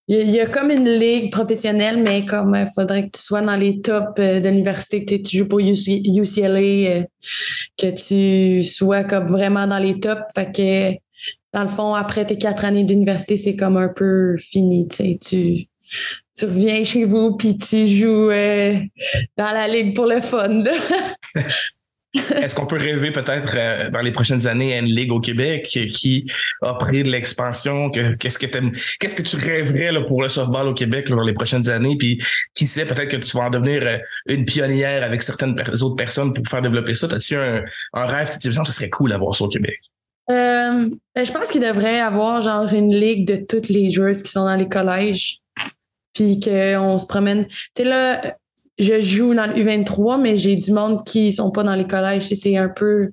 il y, a, comme une ligue professionnelle, mais comme il faudrait que tu sois dans les tops de l'université, que tu joues pour UCLA, que tu sois comme vraiment dans les tops. Fait que dans le fond, après tes quatre années d'université, c'est comme un peu fini. Tu, tu reviens chez vous puis tu joues euh, dans la ligue pour le fun. (laughs) (laughs) Est-ce qu'on peut rêver peut-être euh, dans les prochaines années à une ligue au Québec qui a pris de l'expansion? Qu'est-ce que qu'est-ce que tu rêverais pour le softball au Québec dans les prochaines années? Puis qui sait, peut-être que tu vas en devenir euh, une pionnière avec certaines autres personnes pour faire développer ça. As-tu un, un rêve qui te dit, ça serait cool d'avoir ça au Québec? Euh, ben, je pense qu'il devrait avoir genre une ligue de toutes les joueuses qui sont dans les collèges. Puis qu'on se promène. Tu sais, là, je joue dans le U23, mais j'ai du monde qui sont pas dans les collèges. C'est un peu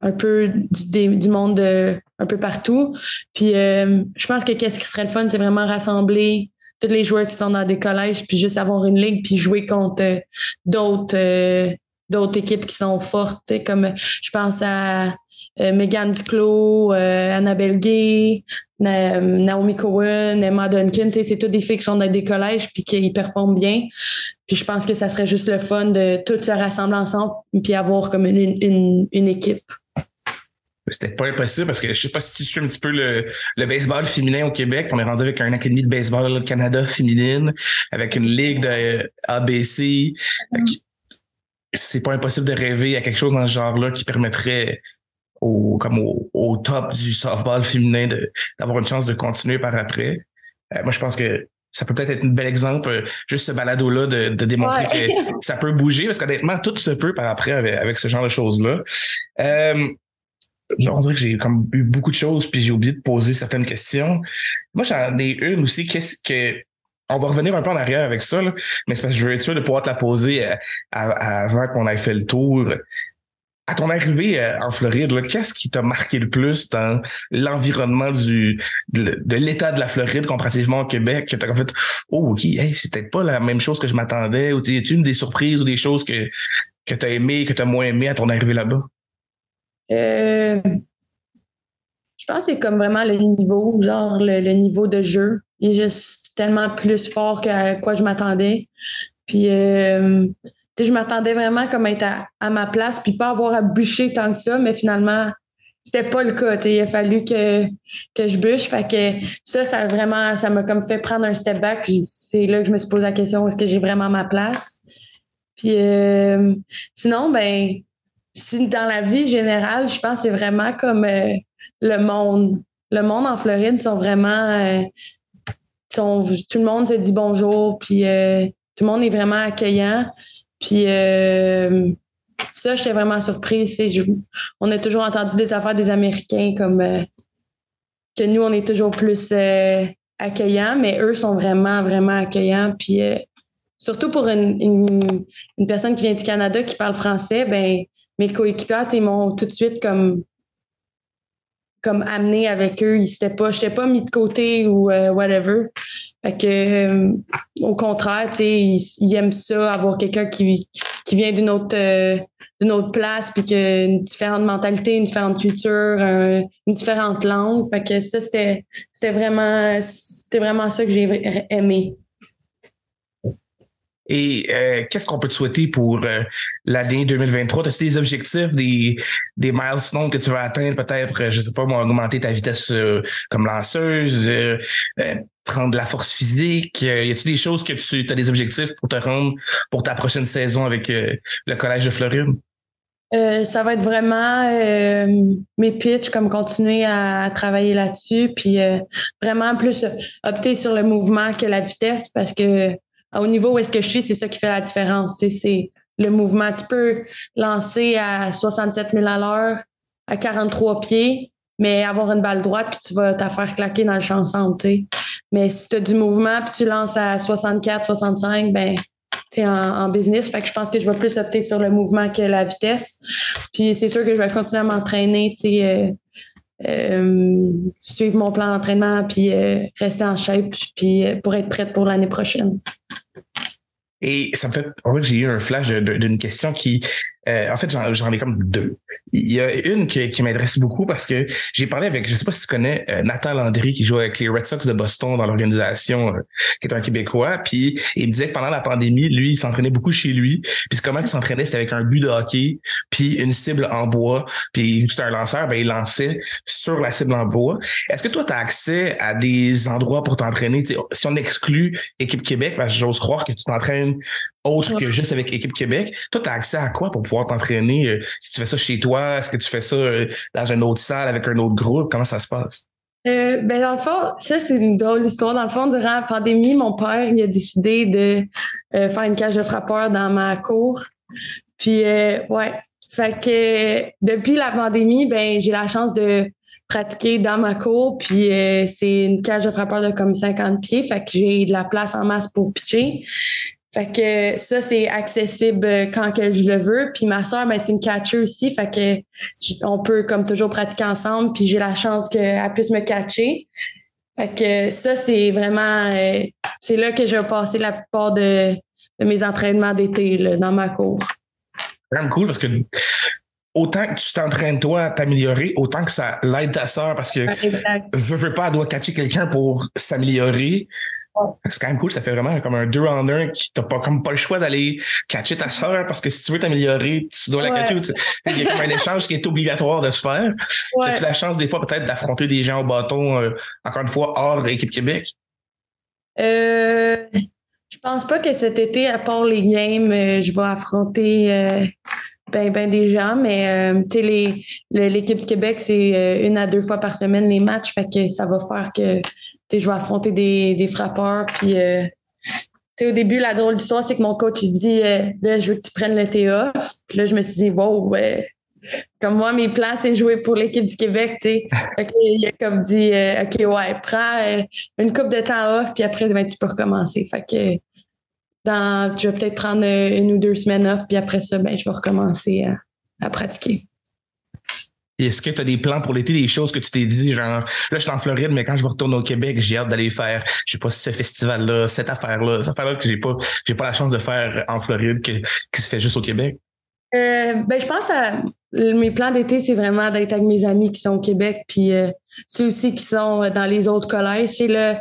un peu du, du monde de, un peu partout. Puis euh, je pense que qu'est-ce qui serait le fun, c'est vraiment rassembler tous les joueurs qui sont dans des collèges, puis juste avoir une ligue, puis jouer contre euh, d'autres d'autres équipes qui sont fortes. Comme je pense à euh, Megan Duclos, euh, Annabelle Gay, Naomi Cohen, Emma Duncan, c'est toutes des filles qui sont dans des collèges puis qui performent bien. Puis je pense que ça serait juste le fun de toutes se rassembler ensemble puis avoir comme une, une, une équipe. C'était pas impossible parce que je sais pas si tu suis un petit peu le, le baseball féminin au Québec. On est rendu avec un académie de baseball Canada féminine, avec une ligue de ABC. Mm-hmm. C'est pas impossible de rêver à quelque chose dans ce genre-là qui permettrait au, comme au, top du softball féminin d'avoir une chance de continuer par après. Euh, moi, je pense que ça peut peut-être être un bel exemple, euh, juste ce balado-là, de, de démontrer que (laughs) ça peut bouger, parce qu'honnêtement, tout se peut par après avec, ce genre de choses-là. Euh, on dirait que j'ai comme eu beaucoup de choses, puis j'ai oublié de poser certaines questions. Moi, j'en ai une aussi. Qu'est-ce que on va revenir un peu en arrière avec ça, mais c'est parce que je veux être sûr de pouvoir te la poser avant qu'on ait fait le tour à ton arrivée euh, en Floride, qu'est-ce qui t'a marqué le plus dans l'environnement du de, l'état de la Floride comparativement au Québec? Que t'as en fait, oh ok, c'est peut-être pas la même chose que je m'attendais. Ou y a une des surprises ou des choses que que t'as aimé, que t'as moins aimé à ton arrivée là-bas? Euh, je pense que c'est comme vraiment le niveau, genre le, niveau de jeu. Il est juste tellement plus fort qu'à quoi je m'attendais. Puis euh, je m'attendais vraiment comme être à, ma place puis pas avoir à bûcher tant que ça, mais finalement, c'était pas le cas. Il a fallu que, que je bûche. Fait que ça, ça vraiment, ça m'a comme fait prendre un step back. c'est là que je me suis posé la question est-ce que j'ai vraiment ma place? Puis euh, sinon, ben, si dans la vie générale, je pense que c'est vraiment comme euh, le monde. Le monde en Floride sont vraiment euh, sont, tout le monde se dit bonjour, puis tout le monde est vraiment accueillant. Puis euh, ça, j'étais vraiment surprise. on a toujours entendu des affaires des Américains comme euh, que nous, on est toujours plus euh, accueillants, mais eux sont vraiment, vraiment accueillants. Puis surtout pour une, personne qui vient du Canada qui parle français, ben mes coéquipiers, ils m'ont tout de suite comme comme amené avec eux. Ils n'étaient pas, j'étais pas mis de côté ou euh, whatever. Fait que, euh, au contraire, tu sais, ils, aiment ça, avoir quelqu'un qui, qui vient d'une autre, euh, d'une autre place, puis qui a une différente mentalité, une différente culture, une différente langue. Fait que ça, c'était, c'était vraiment, c'était vraiment ça que j'ai aimé. Et euh, qu'est-ce qu'on peut te souhaiter pour euh, l'année 2023? As-tu des objectifs, des, des milestones que tu vas atteindre? Peut-être, euh, je sais pas, augmenter ta vitesse comme lanceuse, prendre de la force physique? y a-t-il des choses que tu as des objectifs pour te rendre pour ta prochaine saison avec le Collège de Floride? ça va être vraiment mes pitchs, comme continuer à, travailler là-dessus, puis vraiment plus opter sur le mouvement que la vitesse parce que au niveau où est-ce que je suis, c'est ça qui fait la différence. C'est le mouvement. Tu peux lancer à 67 000 à l'heure, à 43 pieds, mais avoir une balle droite, puis tu vas te faire claquer dans le champ centre. Mais si tu as du mouvement, puis tu lances à 64, 65, ben tu es en, business. Fait que je pense que je vais plus opter sur le mouvement que la vitesse. Puis c'est sûr que je vais continuer à m'entraîner, tu euh, euh, suivre mon plan d'entraînement, puis euh, rester en shape, puis pour être prête pour l'année prochaine. Et ça me fait, en fait, j'ai eu un flash d'une question qui Euh, en fait, j'en ai comme deux. Il y a une qui, qui m'intéresse beaucoup parce que j'ai parlé avec, je sais pas si tu connais euh, Nathan Landry qui joue avec les Red Sox de Boston dans l'organisation, euh, qui est un Québécois. Puis il me disait que pendant la pandémie, lui, il s'entraînait beaucoup chez lui. Puis comment il s'entraînait, c'était avec un but de hockey, puis une cible en bois. Puis vu que c'était un lanceur, ben il lançait sur la cible en bois. Est-ce que toi, tu as accès à des endroits pour t'entraîner? Si on exclut Équipe Québec, ben, j'ose croire que tu t'entraînes autre que juste avec Équipe Québec. Toi, tu as accès à quoi pour pouvoir t'entraîner? Euh, si tu fais ça chez toi, est-ce que tu fais ça euh, dans une autre salle avec un autre groupe? Comment ça se passe? Euh, ben dans le fond, ça c'est une drôle d'histoire. Dans le fond, durant la pandémie, mon père il a décidé de faire une cage de frappeur dans ma cour. Puis ouais, fait que depuis la pandémie, ben j'ai la chance de pratiquer dans ma cour. Puis c'est une cage de frappeur de comme 50 pieds. Fait que j'ai de la place en masse pour pitcher. Fait que ça, c'est accessible quand que je le veux. Puis ma soeur, ben, c'est une catcher aussi. Fait que on peut comme toujours pratiquer ensemble. Puis j'ai la chance qu'elle puisse me catcher. Fait que ça, c'est vraiment euh, c'est là que je vais passer la plupart de, mes entraînements d'été dans ma cour. Vraiment cool parce que autant que tu t'entraînes toi à t'améliorer, autant que ça l'aide ta soeur parce que veut, veut pas, elle doit catcher quelqu'un pour s'améliorer. C'est quand même cool, ça fait vraiment comme un deux en un qui t'as pas comme pas le choix d'aller catcher ta soeur parce que si tu veux t'améliorer, tu dois la catcher. Il y a comme un échange qui est obligatoire de se faire. Ouais. As-tu la chance des fois peut-être d'affronter des gens au bâton, euh, encore une fois, hors équipe Québec? Euh, je pense pas que cet été, à part les games, euh, je vais affronter euh, ben, ben des gens, mais tu sais, l'équipe du Québec, c'est une à deux fois par semaine les matchs, fait que ça va faire que je vais affronter des, des frappeurs. Puis, euh, au début, la drôle d'histoire, c'est que mon coach, il dit euh, là, je veux que tu prennes le off. Puis là, je me suis dit, wow, ouais. Comme moi, mes plans, c'est jouer pour l'équipe du Québec, tu sais. (laughs) il a comme dit, euh, OK, ouais, prends une coupe de temps off, puis après, ben, tu peux recommencer. Fait que dans, je vais peut-être prendre une ou deux semaines off, puis après ça, ben, je vais recommencer à pratiquer. Est-ce que tu as des plans pour l'été, des choses que tu t'es dit, genre, là, je suis en Floride, mais quand je vais retourner au Québec, j'ai hâte d'aller faire, je sais pas, ce festival-là, cette affaire-là, cette affaire-là que j'ai pas, j'ai pas la chance de faire en Floride, que, qui se fait juste au Québec? Euh, ben, je pense à mes plans d'été, c'est vraiment d'être avec mes amis qui sont au Québec, puis euh, ceux aussi qui sont dans les autres collèges. C'est là,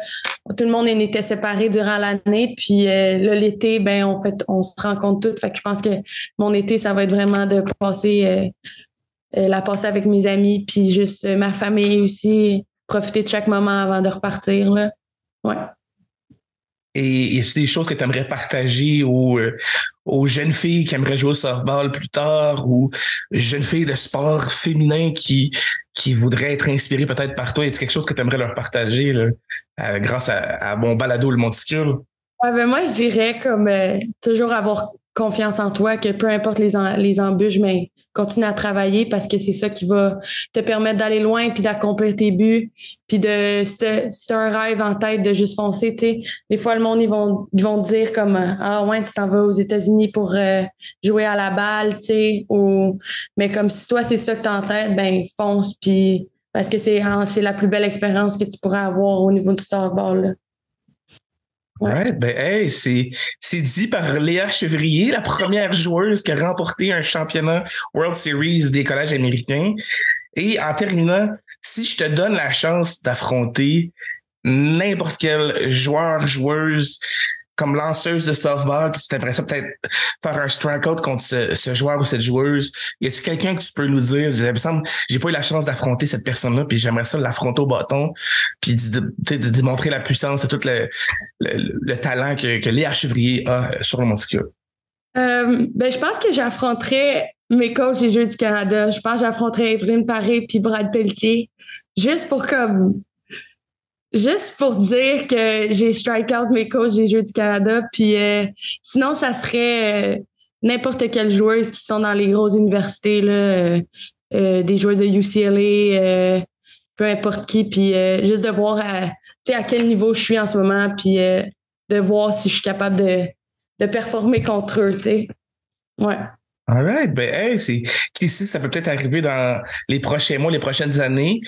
tout le monde était séparé durant l'année, puis euh, là l'été, ben on fait, on se rencontre toutes. Fait que je pense que mon été, ça va être vraiment de passer euh, la passer avec mes amis, puis juste euh, ma famille aussi, profiter de chaque moment avant de repartir. Là. Ouais. Et a des choses que tu aimerais partager aux, euh, aux jeunes filles qui aimeraient jouer au softball plus tard ou jeunes filles de sport féminin qui, qui voudraient être inspirées peut-être par toi? Est-ce quelque chose que tu aimerais leur partager là, grâce à, mon balado le monticule? Ben moi, je dirais comme toujours avoir confiance en toi, que peu importe les, les embûches, mais continue à travailler parce que c'est ça qui va te permettre d'aller loin puis d'accomplir tes buts puis de si un rêve en tête de juste foncer tu sais des fois le monde ils vont ils vont te dire comme ah ouais tu t'en vas aux États-Unis pour euh, jouer à la balle tu sais ou mais comme si toi c'est ça que t'as en tête ben fonce puis parce que c'est c'est la plus belle expérience que tu pourrais avoir au niveau du softball là. Ouais. Ben, hey, c'est, c'est dit par Léa Chevrier, la première joueuse qui a remporté un championnat World Series des collèges américains. Et en terminant, si je te donne la chance d'affronter n'importe quel joueur, joueuse comme lanceuse de softball, puis tu aimerais ça peut-être faire un strikeout contre ce, joueur ou cette joueuse, y a-t-il quelqu'un que tu peux nous dire, j'ai pas eu la chance d'affronter cette personne-là, puis j'aimerais ça l'affronter au bâton, puis de, démontrer la puissance et tout le, le, talent que, que Léa Chevrier a sur le monticule? Euh, ben, je pense que j'affronterais mes coachs des Jeux du Canada. Je pense que j'affronterais Evelyne Paré puis Brad Pelletier. Juste pour comme Juste pour dire que j'ai strike out mes coachs des Jeux du Canada. Puis euh, sinon, ça serait euh, n'importe quelle joueuse qui sont dans les grosses universités, là, euh, des joueuses de UCLA, peu importe qui. Puis juste de voir à, à quel niveau je suis en ce moment, puis de voir si je suis capable de, de performer contre eux. sais. Ouais. All right. Ben, hey, c'est, ça peut peut-être arriver dans les prochains mois, les prochaines années.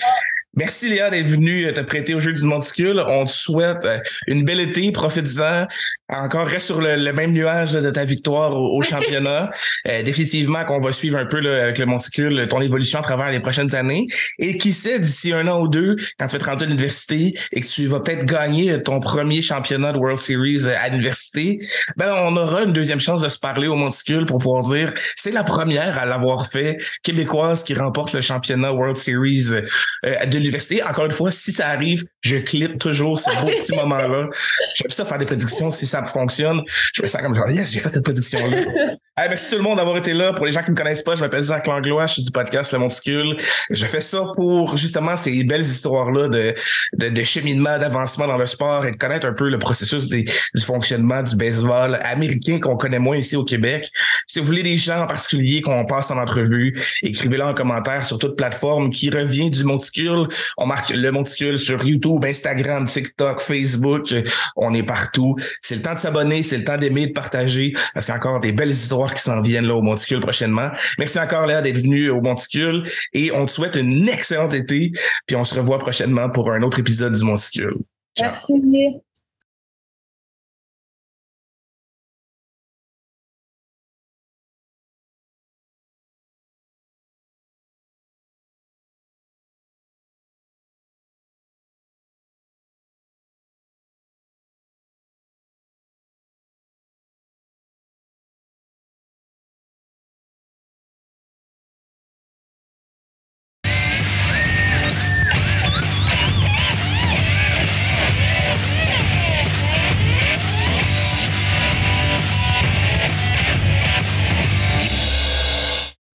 Merci Léa d'être venue te prêter au jeu du monticule. On te souhaite euh, une belle été, profite-en, encore reste sur le, même nuage de ta victoire au, championnat. (laughs) Euh, définitivement qu'on va suivre un peu là, avec le monticule ton évolution à travers les prochaines années. Et qui sait, d'ici un an ou deux, quand tu vas te rendre à l'université et que tu vas peut-être gagner ton premier championnat de World Series euh, à l'université, ben on aura une deuxième chance de se parler au monticule pour pouvoir dire c'est la première à l'avoir fait, québécoise qui remporte le championnat World Series euh, de l'université. Encore une fois, si ça arrive, je clip toujours ce beau petit (laughs) moment-là. J'aime ça faire des prédictions si ça fonctionne. Je me sens comme genre, yes, j'ai fait cette prédiction-là. (laughs) merci tout le monde d'avoir été là. Pour les gens qui me connaissent pas, je m'appelle Zach Langlois, je suis du podcast Le Monticule. Je fais ça pour justement ces belles histoires-là de, de, de, cheminement, d'avancement dans le sport et de connaître un peu le processus du fonctionnement du baseball américain qu'on connaît moins ici au Québec. Si vous voulez des gens en particulier qu'on passe en entrevue, écrivez-le en commentaire sur toute plateforme qui revient du Monticule. On marque le Monticule sur YouTube, Instagram, TikTok, Facebook. On est partout. C'est le temps de s'abonner, c'est le temps d'aimer, de partager, parce qu'il y a encore des belles histoires qui s'en viennent là au Monticule prochainement. Merci encore Léa d'être venu au Monticule et on te souhaite une excellente été, puis on se revoit prochainement pour un autre épisode du Monticule. Merci.